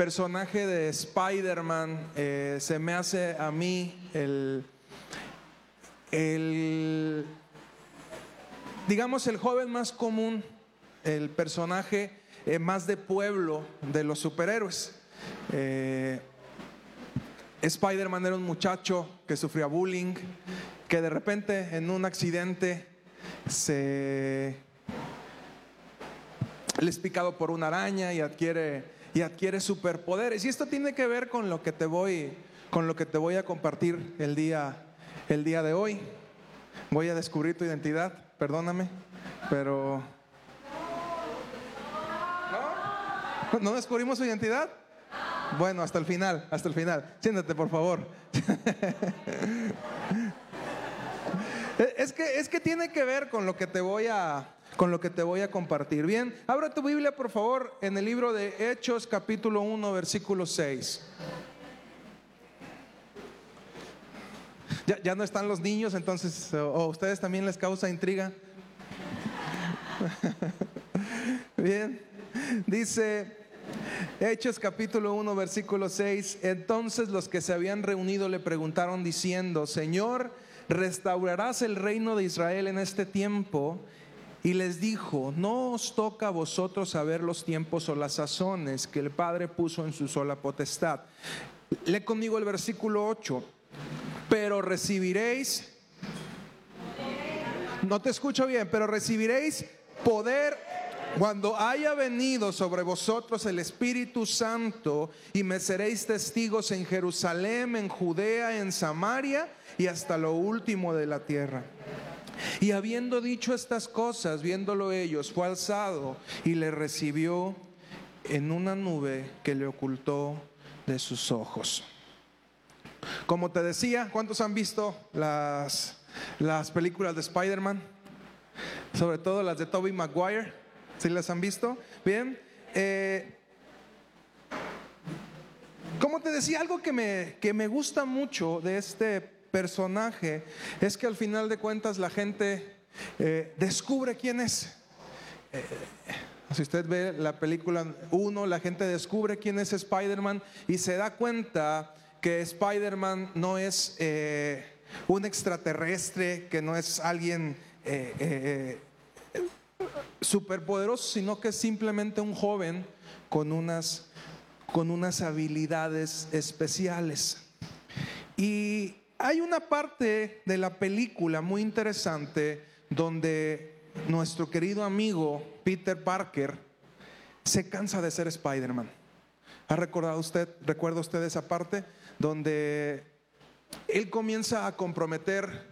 personaje de Spider-Man eh, se me hace a mí el, el, digamos, el joven más común, el personaje eh, más de pueblo de los superhéroes. Eh, Spider-Man era un muchacho que sufría bullying, que de repente en un accidente se le es picado por una araña y adquiere y adquiere superpoderes. Y esto tiene que ver con lo que te voy con lo que te voy a compartir el día el día de hoy. Voy a descubrir tu identidad, perdóname, pero ¿No? ¿No descubrimos su identidad? Bueno, hasta el final, hasta el final. Siéntate, por favor. es que es que tiene que ver con lo que te voy a con lo que te voy a compartir. Bien, abra tu Biblia por favor en el libro de Hechos capítulo 1 versículo 6. Ya, no están los niños, entonces, o ustedes también les causa intriga. Bien, dice Hechos capítulo 1 versículo 6, entonces los que se habían reunido le preguntaron diciendo, Señor, ¿restaurarás el reino de Israel en este tiempo? Y les dijo, no os toca a vosotros saber los tiempos o las sazones que el Padre puso en su sola potestad. Lee conmigo el versículo 8, pero recibiréis, no te escucho bien, pero recibiréis poder cuando haya venido sobre vosotros el Espíritu Santo y me seréis testigos en Jerusalén, en Judea, en Samaria y hasta lo último de la tierra. Y habiendo dicho estas cosas, viéndolo ellos, fue alzado y le recibió en una nube que le ocultó de sus ojos. Como te decía, ¿cuántos han visto las, las películas de Spider-Man? Sobre todo las de Tobey Maguire. ¿Sí las han visto? Bien. Eh, como te decía, algo que me, que me gusta mucho de este personaje es que al final de cuentas la gente eh, descubre quién es. Eh, si usted ve la película 1, la gente descubre quién es Spider-Man y se da cuenta que Spider-Man no es eh, un extraterrestre, que no es alguien superpoderoso, sino que es simplemente un joven con unas, con unas habilidades especiales. Y hay una parte de la película muy interesante donde nuestro querido amigo Peter Parker se cansa de ser Spider-Man. ¿Ha recordado usted, recuerda usted esa parte donde él comienza a comprometer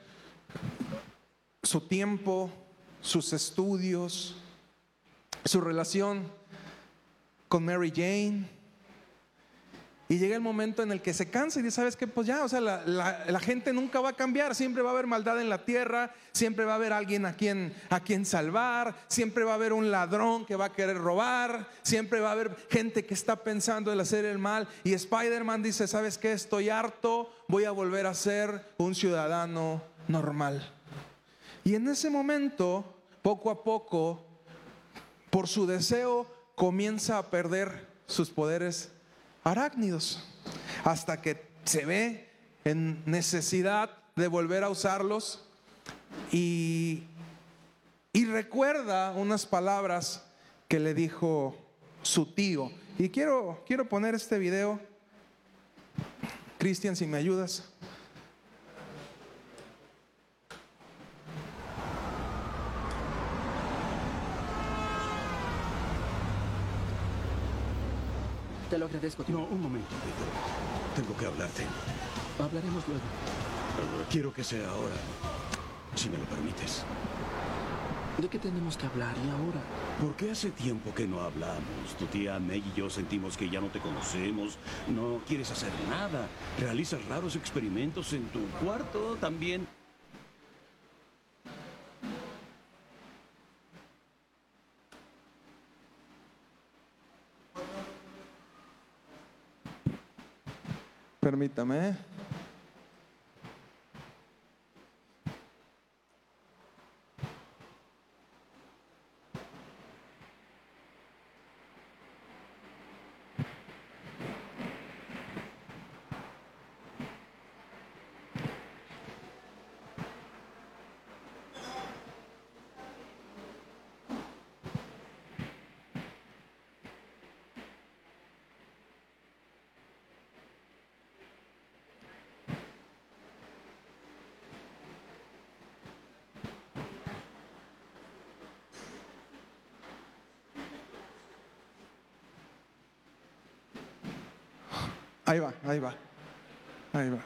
su tiempo, sus estudios, su relación con Mary Jane, y llega el momento en el que se cansa y dice, ¿sabes qué? Pues ya, o sea, la, gente nunca va a cambiar, siempre va a haber maldad en la tierra, siempre va a haber alguien a quien, a quien salvar, siempre va a haber un ladrón que va a querer robar, siempre va a haber gente que está pensando en hacer el mal. Y Spider-Man dice, ¿sabes qué? Estoy harto, voy a volver a ser un ciudadano normal. Y en ese momento, poco a poco, por su deseo, comienza a perder sus poderes arácnidos, hasta que se ve en necesidad de volver a usarlos y, y recuerda unas palabras que le dijo su tío. Y quiero, quiero poner este video. Cristian, si me ayudas. Te lo agradezco. No, un momento, Peter. Tengo que hablarte. Hablaremos luego. Quiero que sea ahora, si me lo permites. ¿De qué tenemos que hablar y ahora? Porque hace tiempo que no hablamos. Tu tía Meg y yo sentimos que ya no te conocemos. No quieres hacer nada. Realizas raros experimentos en tu cuarto también. para mim também. Ahí va, ahí va. Ahí va.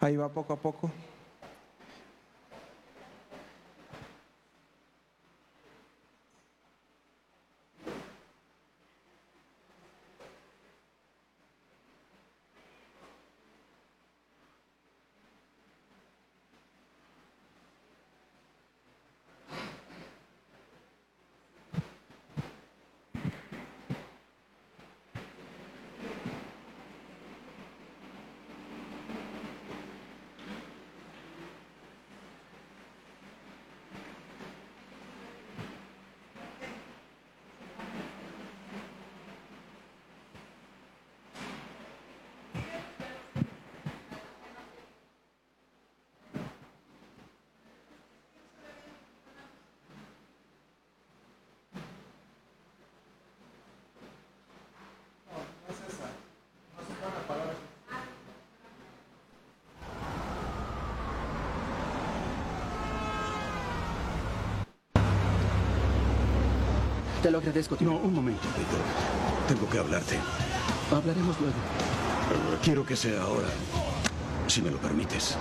Ahí va poco a poco. Te lo agradezco, tío. No, un momento, Peter. Tengo que hablarte. Hablaremos luego. Quiero que sea ahora, si me lo permites.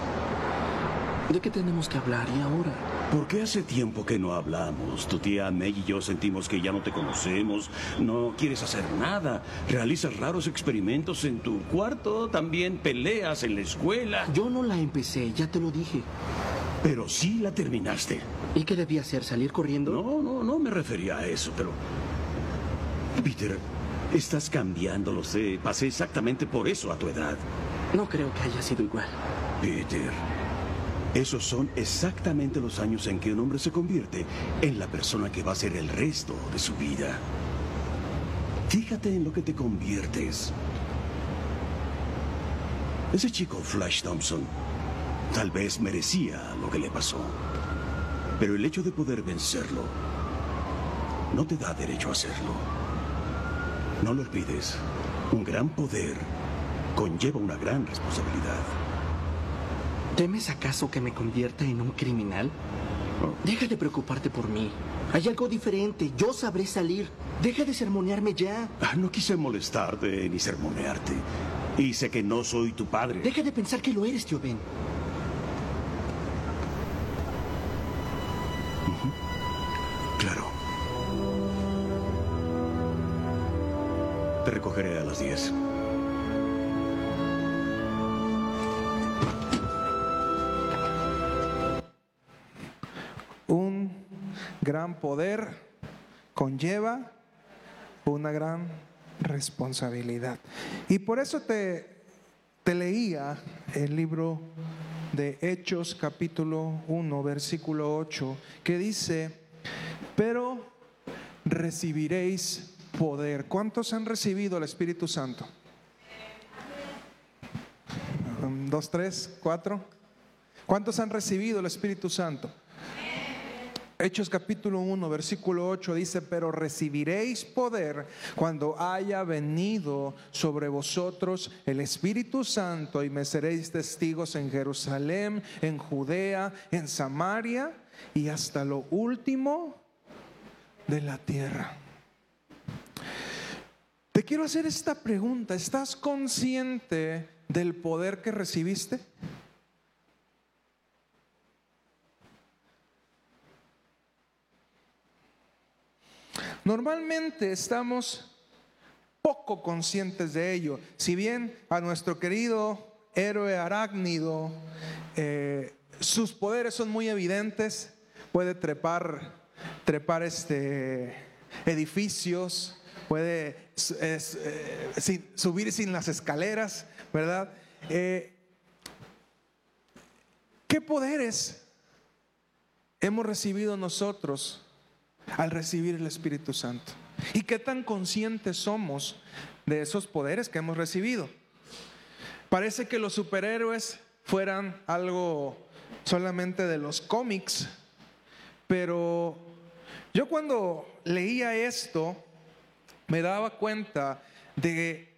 ¿De qué tenemos que hablar y ahora? Porque hace tiempo que no hablamos. Tu tía Meg y yo sentimos que ya no te conocemos. No quieres hacer nada. Realizas raros experimentos en tu cuarto. También peleas en la escuela. Yo no la empecé, ya te lo dije. Pero sí la terminaste. ¿Y qué debía hacer? ¿Salir corriendo? No, no, no me refería a eso, pero... Peter, estás cambiando, lo sé. Pasé exactamente por eso a tu edad. No creo que haya sido igual. Peter, esos son exactamente los años en que un hombre se convierte en la persona que va a ser el resto de su vida. Fíjate en lo que te conviertes. Ese chico, Flash Thompson, tal vez merecía lo que le pasó. Pero el hecho de poder vencerlo no te da derecho a hacerlo. No lo olvides. Un gran poder conlleva una gran responsabilidad. ¿Temes acaso que me convierta en un criminal? Deja de preocuparte por mí. Hay algo diferente. Yo sabré salir. Deja de sermonearme ya. Ah, No quise molestarte ni sermonearte. Y sé que no soy tu padre. Deja de pensar que lo eres, tío Ben. Te recogeré a las 10. Un gran poder conlleva una gran responsabilidad. Y por eso te, te leía el libro de Hechos capítulo 1, versículo 8, que dice, pero recibiréis poder. ¿Cuántos han recibido el Espíritu Santo? Dos, tres, cuatro. ¿Cuántos han recibido el Espíritu Santo? Hechos capítulo 1, versículo 8 dice, pero recibiréis poder cuando haya venido sobre vosotros el Espíritu Santo y me seréis testigos en Jerusalén, en Judea, en Samaria y hasta lo último de la tierra. Te quiero hacer esta pregunta, ¿estás consciente del poder que recibiste? Normalmente estamos poco conscientes de ello. Si bien a nuestro querido héroe arácnido, eh, sus poderes son muy evidentes, puede trepar, trepar este, edificios, puede eh, sin- subir sin las escaleras, ¿verdad? Eh, ¿Qué poderes hemos recibido nosotros al recibir el Espíritu Santo? ¿Y qué tan conscientes somos de esos poderes que hemos recibido? Parece que los superhéroes fueran algo solamente de los cómics, pero yo cuando leía esto, me daba cuenta de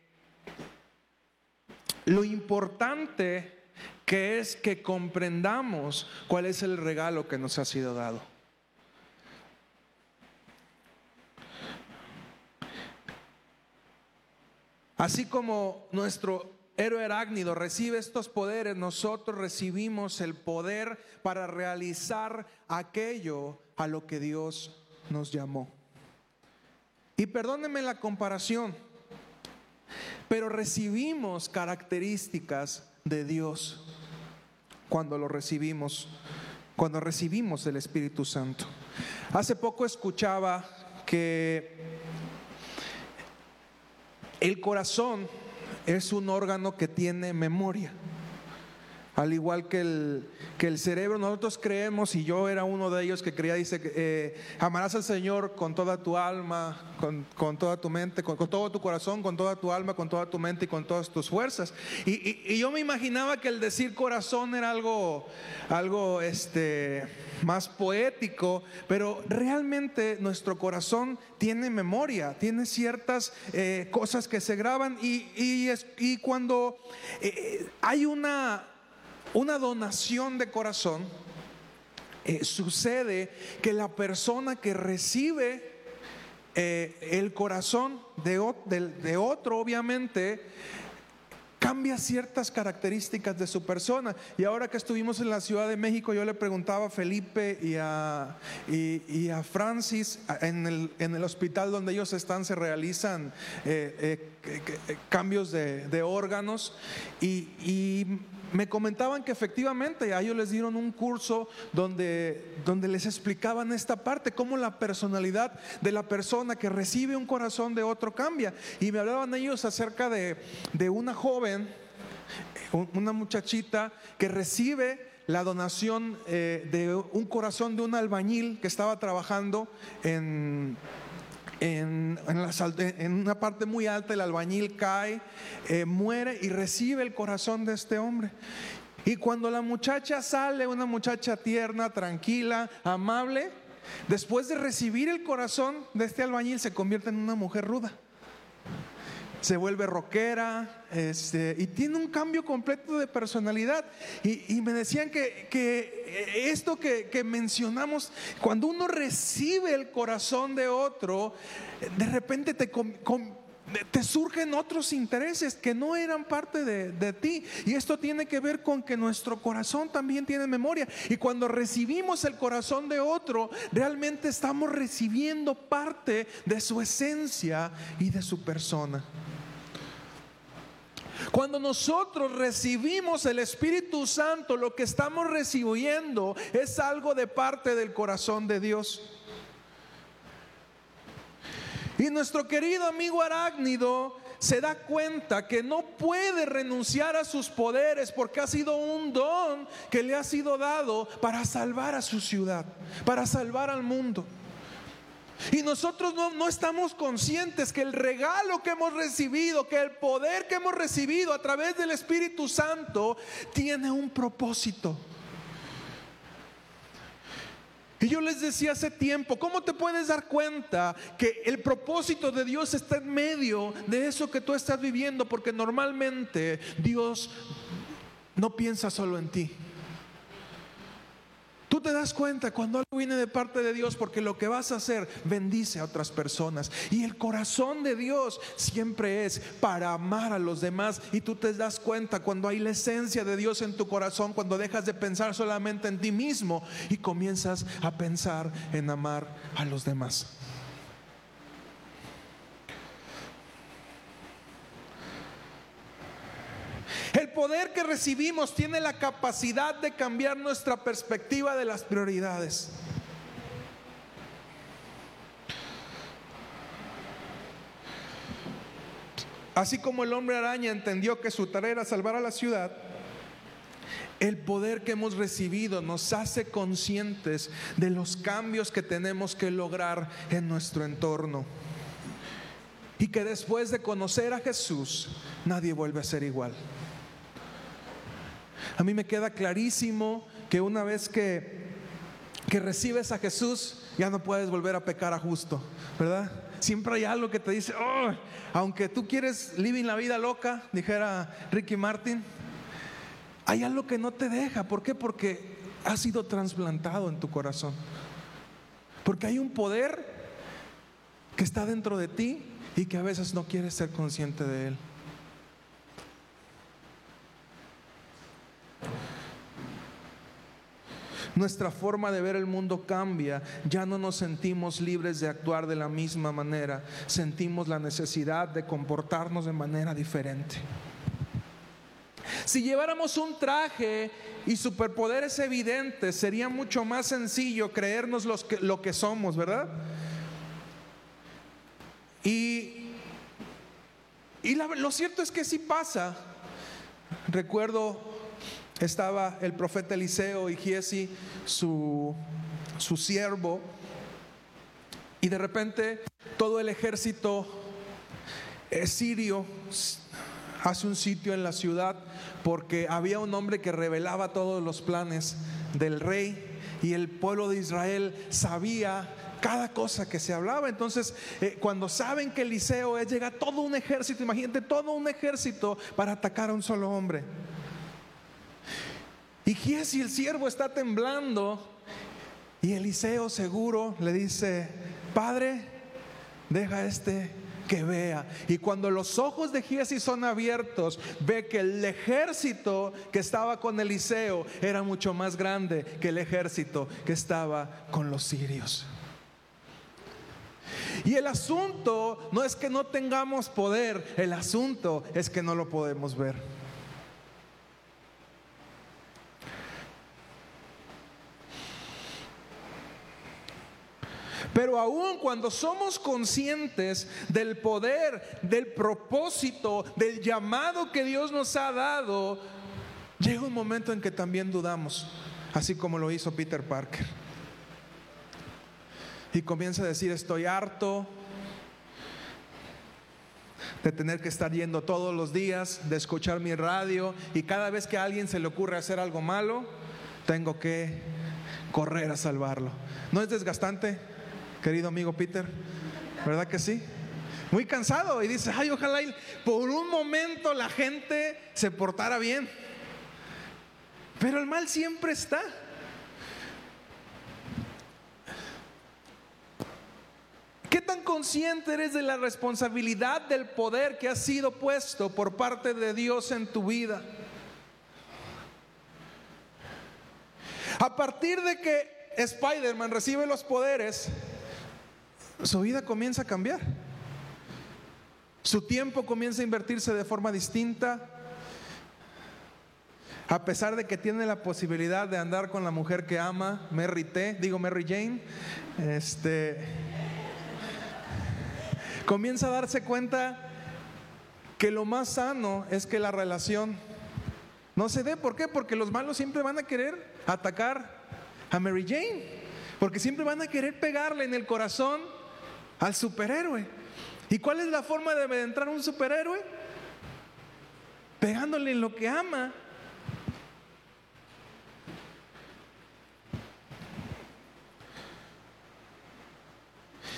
lo importante que es que comprendamos cuál es el regalo que nos ha sido dado. Así como nuestro héroe arácnido recibe estos poderes, nosotros recibimos el poder para realizar aquello a lo que Dios nos llamó. Y perdónenme la comparación, pero recibimos características de Dios cuando lo recibimos, cuando recibimos el Espíritu Santo. Hace poco escuchaba que el corazón es un órgano que tiene memoria. Al igual que el, que el cerebro, nosotros creemos, y yo era uno de ellos que creía, dice, eh, amarás al Señor con toda tu alma, con, toda tu mente, con, todo tu corazón, con toda tu alma, con toda tu mente y con todas tus fuerzas. Y, yo me imaginaba que el decir corazón era algo, algo este, más poético, pero realmente nuestro corazón tiene memoria, tiene ciertas eh, cosas que se graban y, y cuando eh, hay una una donación de corazón, eh, sucede que la persona que recibe eh, el corazón de, otro, obviamente, cambia ciertas características de su persona. Y ahora que estuvimos en la Ciudad de México, yo le preguntaba a Felipe y a, Francis, en el, hospital donde ellos están, se realizan eh, cambios de, órganos y, me comentaban que efectivamente a ellos les dieron un curso donde, donde les explicaban esta parte, cómo la personalidad de la persona que recibe un corazón de otro cambia. Y me hablaban ellos acerca de, de una joven, una muchachita que recibe la donación eh, de un corazón de un albañil que estaba trabajando en en, una parte muy alta el albañil cae, eh, muere y recibe el corazón de este hombre. Y cuando la muchacha sale, una muchacha tierna, tranquila, amable, después de recibir el corazón de este albañil se convierte en una mujer ruda se vuelve rockera este, y tiene un cambio completo de personalidad. Y, me decían que, esto que, mencionamos, cuando uno recibe el corazón de otro, de repente te, te surgen otros intereses que no eran parte de, de, ti. Y esto tiene que ver con que nuestro corazón también tiene memoria. Y cuando recibimos el corazón de otro, realmente estamos recibiendo parte de su esencia y de su persona. Cuando nosotros recibimos el Espíritu Santo, lo que estamos recibiendo es algo de parte del corazón de Dios. Y nuestro querido amigo Arácnido se da cuenta que no puede renunciar a sus poderes porque ha sido un don que le ha sido dado para salvar a su ciudad, para salvar al mundo. Y nosotros no, estamos conscientes que el regalo que hemos recibido, que el poder que hemos recibido a través del Espíritu Santo tiene un propósito. Y yo les decía hace tiempo, ¿cómo te puedes dar cuenta que el propósito de Dios está en medio de eso que tú estás viviendo? Porque normalmente Dios no piensa solo en ti. Tú te das cuenta cuando algo viene de parte de Dios porque lo que vas a hacer bendice a otras personas. Y el corazón de Dios siempre es para amar a los demás. Y tú te das cuenta cuando hay la esencia de Dios en tu corazón, cuando dejas de pensar solamente en ti mismo y comienzas a pensar en amar a los demás. El poder que recibimos tiene la capacidad de cambiar nuestra perspectiva de las prioridades. Así como el hombre araña entendió que su tarea era salvar a la ciudad, el poder que hemos recibido nos hace conscientes de los cambios que tenemos que lograr en nuestro entorno. Y que después de conocer a Jesús, nadie vuelve a ser igual. A mí me queda clarísimo que una vez que, que recibes a Jesús, ya no puedes volver a pecar a justo, ¿verdad? siempre hay algo que te dice, "Oh", aunque tú quieres living la vida loca, dijera Ricky Martin, hay algo que no te deja. ¿Por qué? Porque ha sido trasplantado en tu corazón. Porque hay un poder que está dentro de ti y que a veces no quieres ser consciente de él. Nuestra forma de ver el mundo cambia, ya no nos sentimos libres de actuar de la misma manera, sentimos la necesidad de comportarnos de manera diferente. Si lleváramos un traje y superpoderes evidentes, sería mucho más sencillo creernos lo que somos, ¿verdad? Y, y lo cierto es que sí pasa. Recuerdo, estaba el profeta Eliseo y Giesi, su, su siervo, y de repente todo el ejército eh, sirio hace un sitio en la ciudad porque había un hombre que revelaba todos los planes del rey y el pueblo de Israel sabía cada cosa que se hablaba. Entonces, eh, cuando saben que Eliseo es, llega todo un ejército, imagínate, todo un ejército para atacar a un solo hombre. Y Giesi, el siervo, está temblando y Eliseo seguro le dice, Padre, deja este que vea. Y cuando los ojos de Giesi son abiertos, ve que el ejército que estaba con Eliseo era mucho más grande que el ejército que estaba con los sirios. Y el asunto no es que no tengamos poder, el asunto es que no lo podemos ver. Pero aún cuando somos conscientes del poder, del propósito, del llamado que Dios nos ha dado, llega un momento en que también dudamos, así como lo hizo Peter Parker. Y comienza a decir, estoy harto de tener que estar yendo todos los días, de escuchar mi radio y cada vez que a alguien se le ocurre hacer algo malo, tengo que correr a salvarlo. ¿No es desgastante, querido amigo Peter? ¿Verdad que sí? Muy cansado y dice, ay, ojalá por un momento la gente se portara bien. Pero el mal siempre está. ¿Qué tan consciente eres de la responsabilidad del poder que ha sido puesto por parte de Dios en tu vida? A partir de que Spider-Man recibe los poderes, su vida comienza a cambiar. Su tiempo comienza a invertirse de forma distinta. A pesar de que tiene la posibilidad de andar con la mujer que ama, Mary T, digo Mary Jane, este comienza a darse cuenta que lo más sano es que la relación no se dé. ¿Por qué? Porque los malos siempre van a querer atacar a Mary Jane. Porque siempre van a querer pegarle en el corazón al superhéroe. ¿Y cuál es la forma de amedrentar a un superhéroe? Pegándole en lo que ama.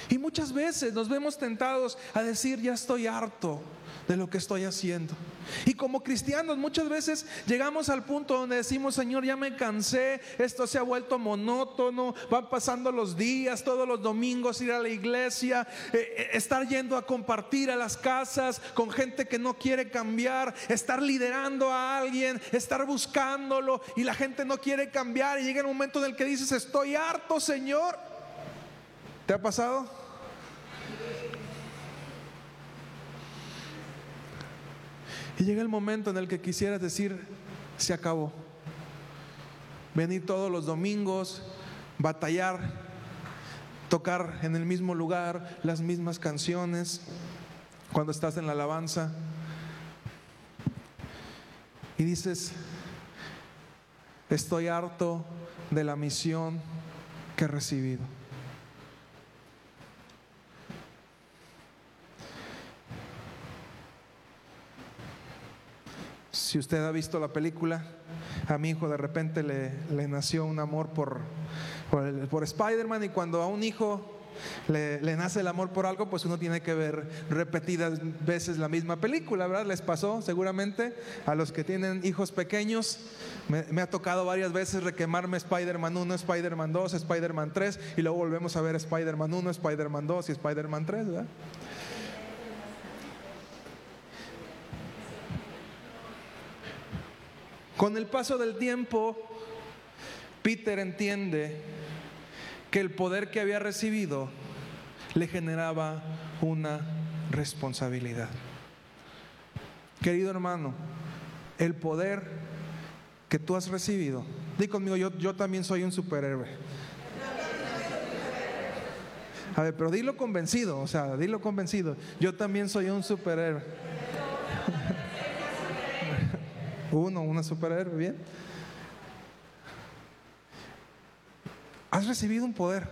Y muchas veces nos vemos tentados a decir, ya estoy harto de lo que estoy haciendo. Y como cristianos muchas veces llegamos al punto donde decimos, Señor, ya me cansé, esto se ha vuelto monótono, van pasando los días, todos los domingos ir a la iglesia, eh, eh, estar yendo a compartir a las casas con gente que no quiere cambiar, estar liderando a alguien, estar buscándolo y la gente no quiere cambiar y llega el momento en el que dices, estoy harto, Señor. ¿Te ha pasado? Y llega el momento en el que quisieras decir, se acabó. Venir todos los domingos, batallar, tocar en el mismo lugar las mismas canciones, cuando estás en la alabanza. Y dices, estoy harto de la misión que he recibido. Si usted ha visto la película, a mi hijo de repente le, le nació un amor por, por, por Spider-Man y cuando a un hijo le, le, nace el amor por algo, pues uno tiene que ver repetidas veces la misma película, ¿verdad? Les pasó seguramente a los que tienen hijos pequeños. Me, me ha tocado varias veces requemarme Spider-Man 1, Spider-Man 2, Spider-Man 3 y luego volvemos a ver Spider-Man 1, Spider-Man 2 y Spider-Man 3, ¿verdad? Con el paso del tiempo, Peter entiende que el poder que había recibido le generaba una responsabilidad. Querido hermano, el poder que tú has recibido, di conmigo, yo, yo también soy un superhéroe. A ver, pero dilo convencido, o sea, dilo convencido. Yo también soy un superhéroe. Uno, una superhéroe, bien. Has recibido un poder.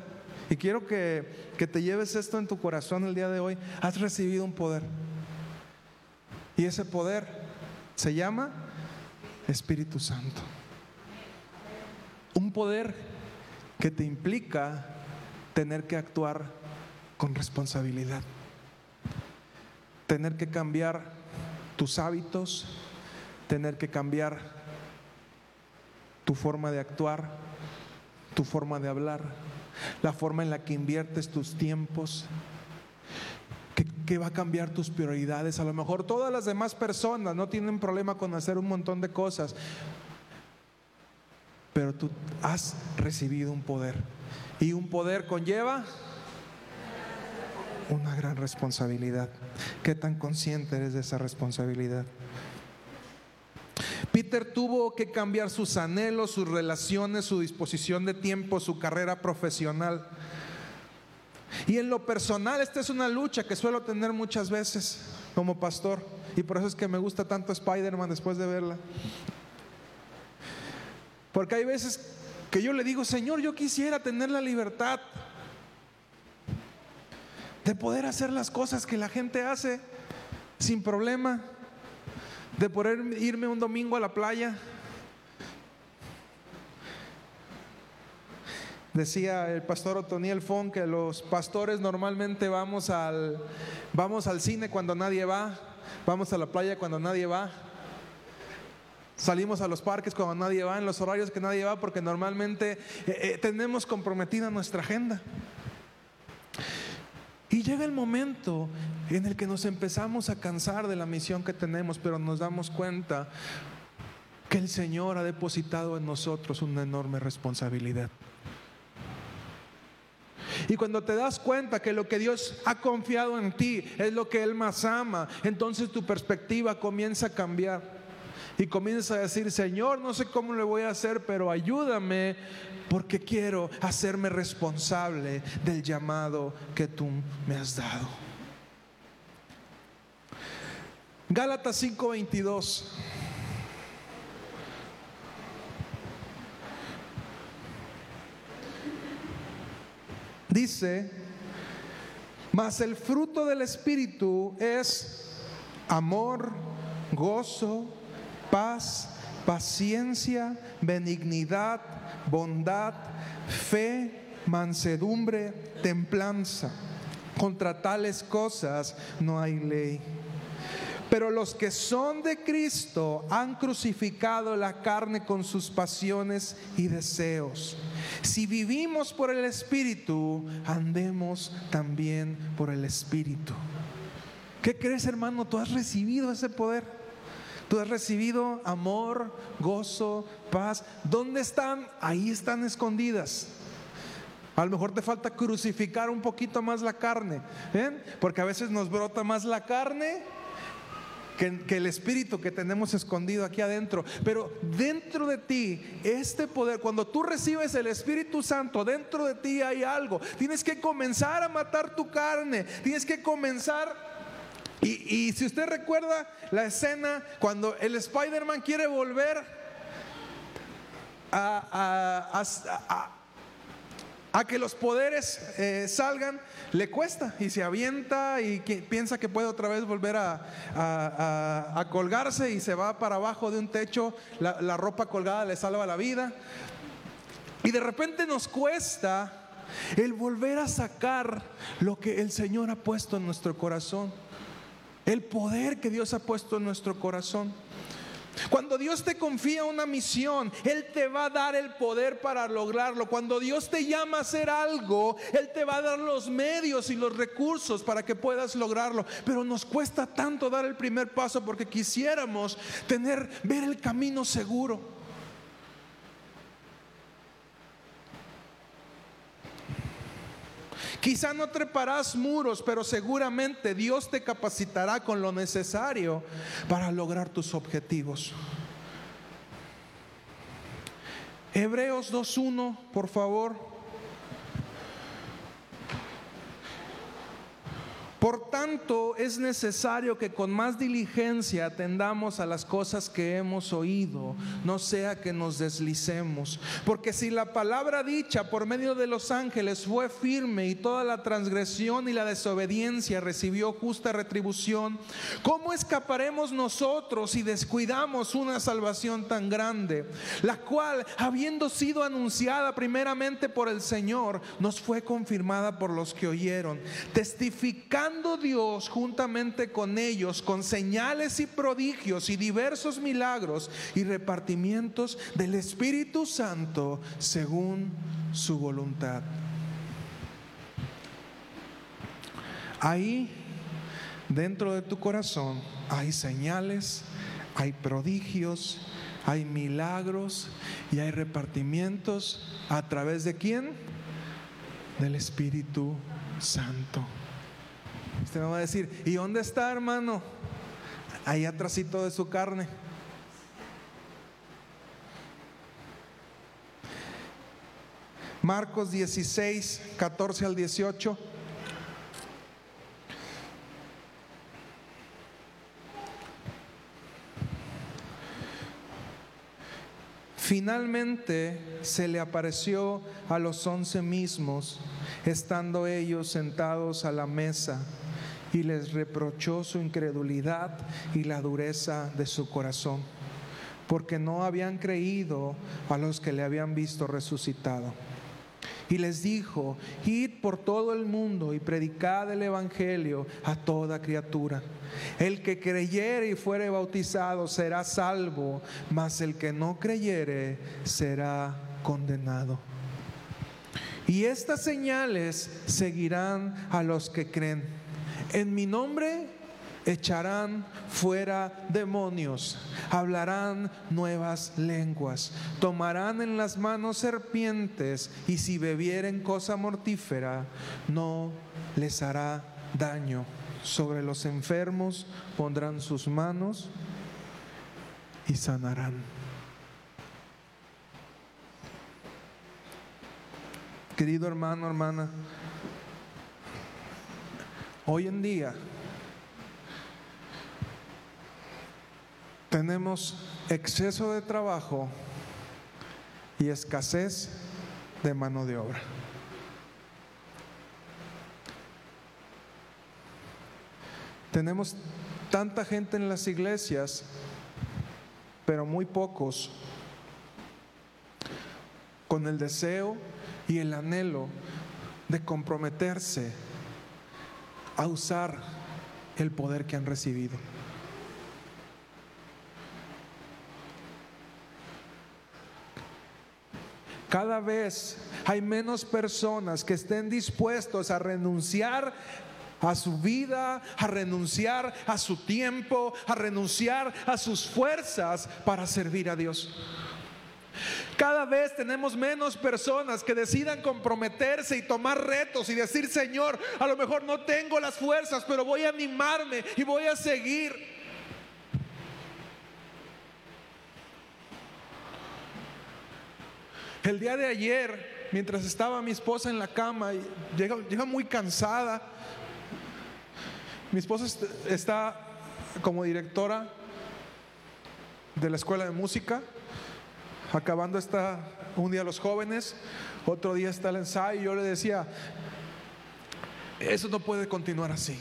Y quiero que, que, te lleves esto en tu corazón el día de hoy. Has recibido un poder. Y ese poder se llama Espíritu Santo. Un poder que te implica tener que actuar con responsabilidad. Tener que cambiar tus hábitos, tener que cambiar tu forma de actuar, tu forma de hablar, la forma en la que inviertes tus tiempos, que, va a cambiar tus prioridades. A lo mejor todas las demás personas no tienen problema con hacer un montón de cosas, pero tú has recibido un poder. Y un poder conlleva una gran responsabilidad. ¿Qué tan consciente eres de esa responsabilidad? Peter tuvo que cambiar sus anhelos, sus relaciones, su disposición de tiempo, su carrera profesional. Y en lo personal, esta es una lucha que suelo tener muchas veces como pastor. Y por eso es que me gusta tanto Spider-Man después de verla. Porque hay veces que yo le digo, Señor, yo quisiera tener la libertad de poder hacer las cosas que la gente hace sin problema de poder irme un domingo a la playa. Decía el pastor Otoniel Fon que los pastores normalmente vamos al, vamos al cine cuando nadie va, vamos a la playa cuando nadie va, salimos a los parques cuando nadie va, en los horarios que nadie va, porque normalmente eh, eh, tenemos comprometida nuestra agenda. Y llega el momento en el que nos empezamos a cansar de la misión que tenemos, pero nos damos cuenta que el Señor ha depositado en nosotros una enorme responsabilidad. Y cuando te das cuenta que lo que Dios ha confiado en ti es lo que Él más ama, entonces tu perspectiva comienza a cambiar. Y comienzas a decir, Señor, no sé cómo le voy a hacer, pero ayúdame porque quiero hacerme responsable del llamado que tú me has dado. Gálatas 5:22. Dice, mas el fruto del Espíritu es amor, gozo, paz, paciencia, benignidad, bondad, fe, mansedumbre, templanza. Contra tales cosas no hay ley. Pero los que son de Cristo han crucificado la carne con sus pasiones y deseos. Si vivimos por el Espíritu, andemos también por el Espíritu. ¿Qué crees, hermano? Tú has recibido ese poder. Tú has recibido amor, gozo, paz. ¿Dónde están? Ahí están escondidas. A lo mejor te falta crucificar un poquito más la carne. ¿ven? Porque a veces nos brota más la carne que, el espíritu que tenemos escondido aquí adentro. Pero dentro de ti, este poder, cuando tú recibes el Espíritu Santo, dentro de ti hay algo. Tienes que comenzar a matar tu carne. Tienes que comenzar y, si usted recuerda la escena cuando el Spider-Man quiere volver a, que los poderes eh, salgan, le cuesta y se avienta y piensa que puede otra vez volver a, colgarse y se va para abajo de un techo, la, ropa colgada le salva la vida. Y de repente nos cuesta el volver a sacar lo que el Señor ha puesto en nuestro corazón, el poder que Dios ha puesto en nuestro corazón. Cuando Dios te confía una misión, Él te va a dar el poder para lograrlo. Cuando Dios te llama a hacer algo, Él te va a dar los medios y los recursos para que puedas lograrlo. Pero nos cuesta tanto dar el primer paso porque quisiéramos tener, ver el camino seguro. Quizá no treparás muros, pero seguramente Dios te capacitará con lo necesario para lograr tus objetivos. Hebreos 2.1, por favor. Por tanto, es necesario que con más diligencia atendamos a las cosas que hemos oído, no sea que nos deslicemos. Porque si la palabra dicha por medio de los ángeles fue firme y toda la transgresión y la desobediencia recibió justa retribución, ¿cómo escaparemos nosotros si descuidamos una salvación tan grande, la cual, habiendo sido anunciada primeramente por el Señor, nos fue confirmada por los que oyeron, testificando Dios juntamente con ellos con señales y prodigios y diversos milagros y repartimientos del Espíritu Santo según su voluntad. Ahí, dentro de tu corazón, hay señales, hay prodigios, hay milagros y hay repartimientos a través de quién? Del Espíritu Santo. Usted me va a decir, ¿y dónde está, hermano? Ahí atrásito de su carne. Marcos 16, 14 al 18. Finalmente se le apareció a los once mismos, estando ellos sentados a la mesa y les reprochó su incredulidad y la dureza de su corazón, porque no habían creído a los que le habían visto resucitado. Y les dijo, id por todo el mundo y predicad el Evangelio a toda criatura. El que creyere y fuere bautizado será salvo, mas el que no creyere será condenado. Y estas señales seguirán a los que creen en mi nombre echarán fuera demonios, hablarán nuevas lenguas, tomarán en las manos serpientes y si bebieren cosa mortífera no les hará daño. Sobre los enfermos pondrán sus manos y sanarán. Querido hermano, hermana, Hoy en día tenemos exceso de trabajo y escasez de mano de obra. Tenemos tanta gente en las iglesias, pero muy pocos con el deseo y el anhelo de comprometerse a usar el poder que han recibido. Cada vez hay menos personas que estén dispuestos a renunciar a su vida, a renunciar a su tiempo, a renunciar a sus fuerzas para servir a Dios. Cada vez tenemos menos personas que decidan comprometerse y tomar retos y decir, Señor, a lo mejor no tengo las fuerzas, pero voy a animarme y voy a seguir. El día de ayer, mientras estaba mi esposa en la cama, y llega, llega muy cansada, mi esposa está como directora de la escuela de música acabando está un día los jóvenes, otro día está el ensayo, y yo le decía, eso no puede continuar así.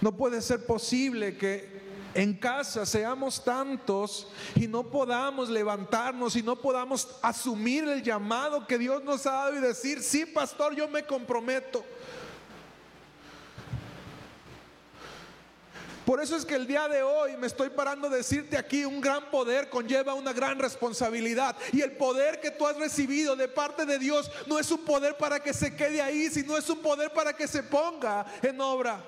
No puede ser posible que en casa seamos tantos y no podamos levantarnos y no podamos asumir el llamado que Dios nos ha dado y decir, sí, pastor, yo me comprometo. Por eso es que el día de hoy me estoy parando a decirte aquí, un gran poder conlleva una gran responsabilidad. Y el poder que tú has recibido de parte de Dios no es un poder para que se quede ahí, sino es un poder para que se ponga en obra.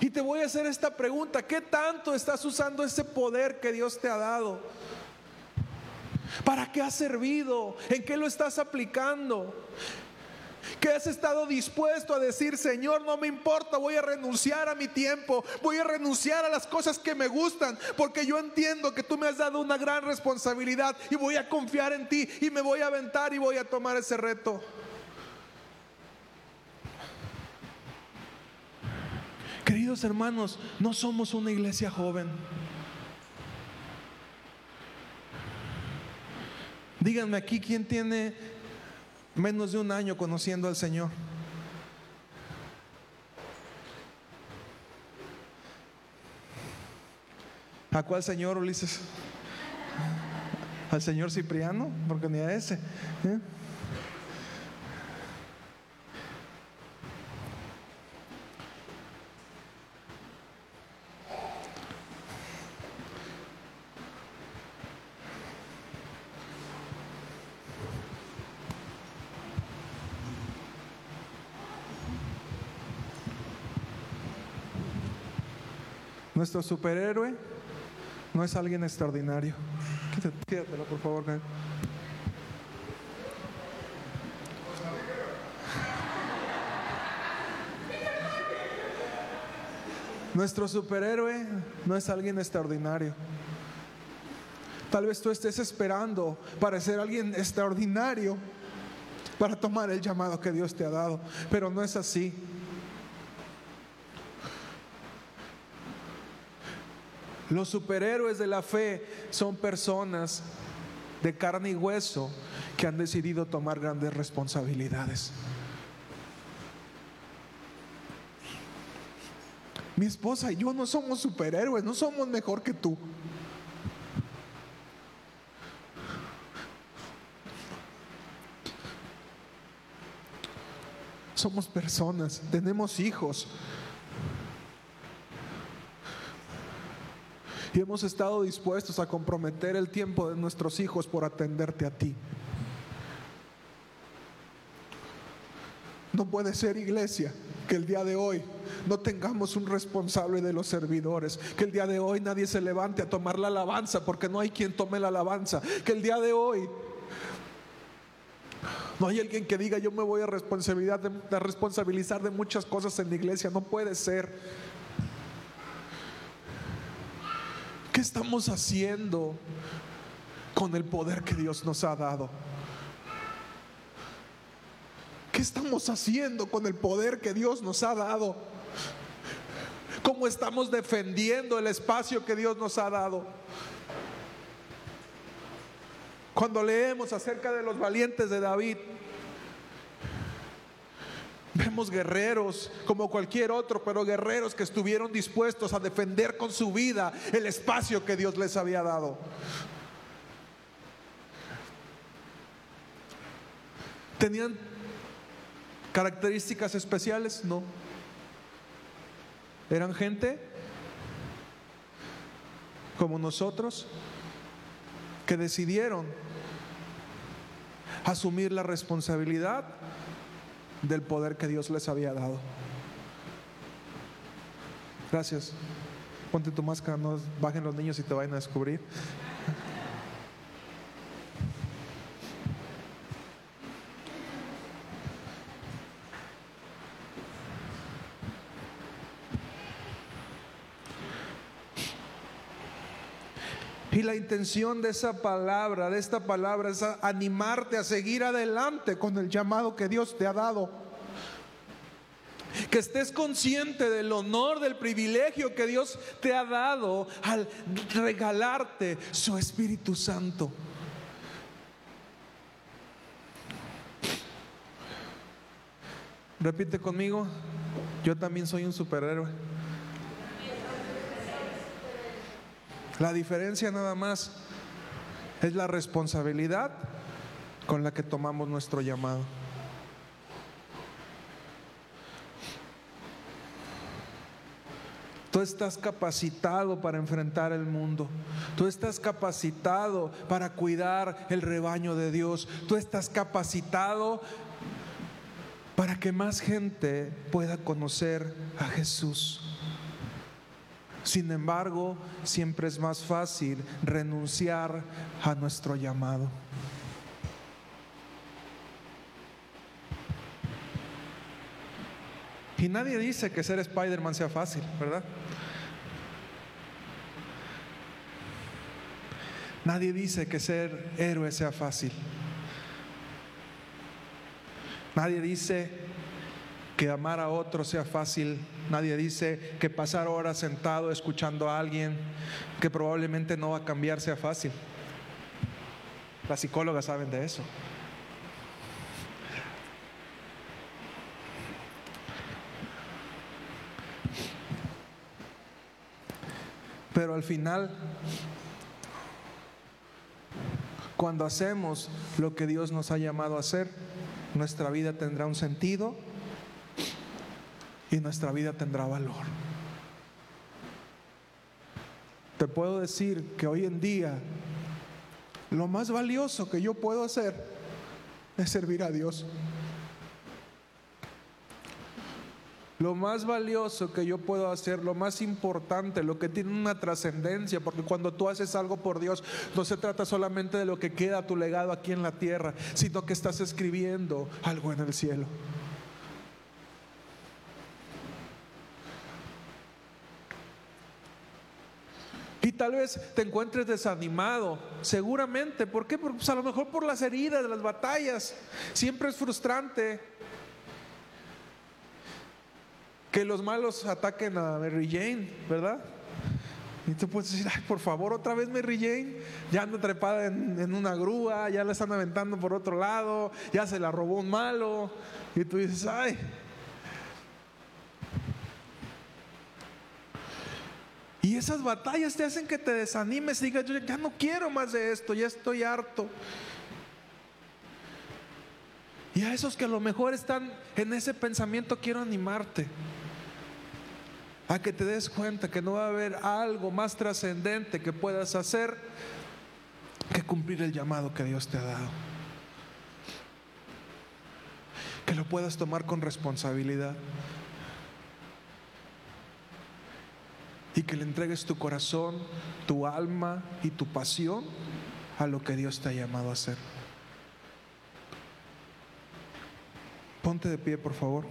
Y te voy a hacer esta pregunta, ¿qué tanto estás usando ese poder que Dios te ha dado? ¿Para qué ha servido? ¿En qué lo estás aplicando? Que has estado dispuesto a decir, Señor, no me importa, voy a renunciar a mi tiempo, voy a renunciar a las cosas que me gustan, porque yo entiendo que tú me has dado una gran responsabilidad y voy a confiar en ti y me voy a aventar y voy a tomar ese reto. Queridos hermanos, no somos una iglesia joven. Díganme aquí quién tiene menos de un año conociendo al Señor. ¿A cuál Señor, Ulises? ¿Al Señor Cipriano? Porque ni a ese. ¿eh? Nuestro superhéroe no es alguien extraordinario. Quítatelo, por favor. Nuestro superhéroe no es alguien extraordinario. Tal vez tú estés esperando para ser alguien extraordinario, para tomar el llamado que Dios te ha dado, pero no es así. Los superhéroes de la fe son personas de carne y hueso que han decidido tomar grandes responsabilidades. Mi esposa y yo no somos superhéroes, no somos mejor que tú. Somos personas, tenemos hijos, y hemos estado dispuestos a comprometer el tiempo de nuestros hijos por atenderte a ti. No puede ser iglesia que el día de hoy no tengamos un responsable de los servidores, que el día de hoy nadie se levante a tomar la alabanza porque no hay quien tome la alabanza, que el día de hoy no hay alguien que diga yo me voy a, responsabilizar de muchas cosas en la iglesia, no puede ser. ¿Qué estamos haciendo con el poder que Dios nos ha dado? ¿Qué estamos haciendo con el poder que Dios nos ha dado? ¿Cómo estamos defendiendo el espacio que Dios nos ha dado? Cuando leemos acerca de los valientes de David, Vemos guerreros como cualquier otro, pero guerreros que estuvieron dispuestos a defender con su vida el espacio que Dios les había dado. ¿Tenían características especiales? No. Eran gente como nosotros que decidieron asumir la responsabilidad del poder que Dios les había dado. Gracias. Ponte tu máscara, no bajen los niños y te vayan a descubrir. La intención de esa palabra, de esta palabra, es animarte a seguir adelante con el llamado que Dios te ha dado. Que estés consciente del honor, del privilegio que Dios te ha dado al regalarte su Espíritu Santo. Repite conmigo, yo también soy un superhéroe. La diferencia nada más es la responsabilidad con la que tomamos nuestro llamado. Tú estás capacitado para enfrentar el mundo. Tú estás capacitado para cuidar el rebaño de Dios. Tú estás capacitado para que más gente pueda conocer a Jesús. Sin embargo, siempre es más fácil renunciar a nuestro llamado. Y nadie dice que ser Spider-Man sea fácil, ¿verdad? Nadie dice que ser héroe sea fácil. Nadie dice que amar a otro sea fácil. Nadie dice que pasar horas sentado escuchando a alguien que probablemente no va a cambiar sea fácil. Las psicólogas saben de eso. Pero al final, cuando hacemos lo que Dios nos ha llamado a hacer, nuestra vida tendrá un sentido y nuestra vida tendrá valor. Te puedo decir que hoy en día lo más valioso que yo puedo hacer es servir a Dios. Lo más valioso que yo puedo hacer, lo más importante, lo que tiene una trascendencia, porque cuando tú haces algo por Dios, no se trata solamente de lo que queda tu legado aquí en la tierra, sino que estás escribiendo algo en el cielo. Tal vez te encuentres desanimado, seguramente. ¿Por qué? Porque pues, a lo mejor por las heridas, las batallas. Siempre es frustrante que los malos ataquen a Mary Jane, ¿verdad? Y tú puedes decir, ay, por favor, otra vez Mary Jane, ya anda trepada en, en, una grúa, ya la están aventando por otro lado, ya se la robó un malo. Y tú dices, ay. Y esas batallas te hacen que te desanimes y digas, yo ya no quiero más de esto, ya estoy harto. Y a esos que a lo mejor están en ese pensamiento, quiero animarte a que te des cuenta que no va a haber algo más trascendente que puedas hacer que cumplir el llamado que Dios te ha dado. Que lo puedas tomar con responsabilidad. Y que le entregues tu corazón, tu alma y tu pasión a lo que Dios te ha llamado a hacer. Ponte de pie, por favor.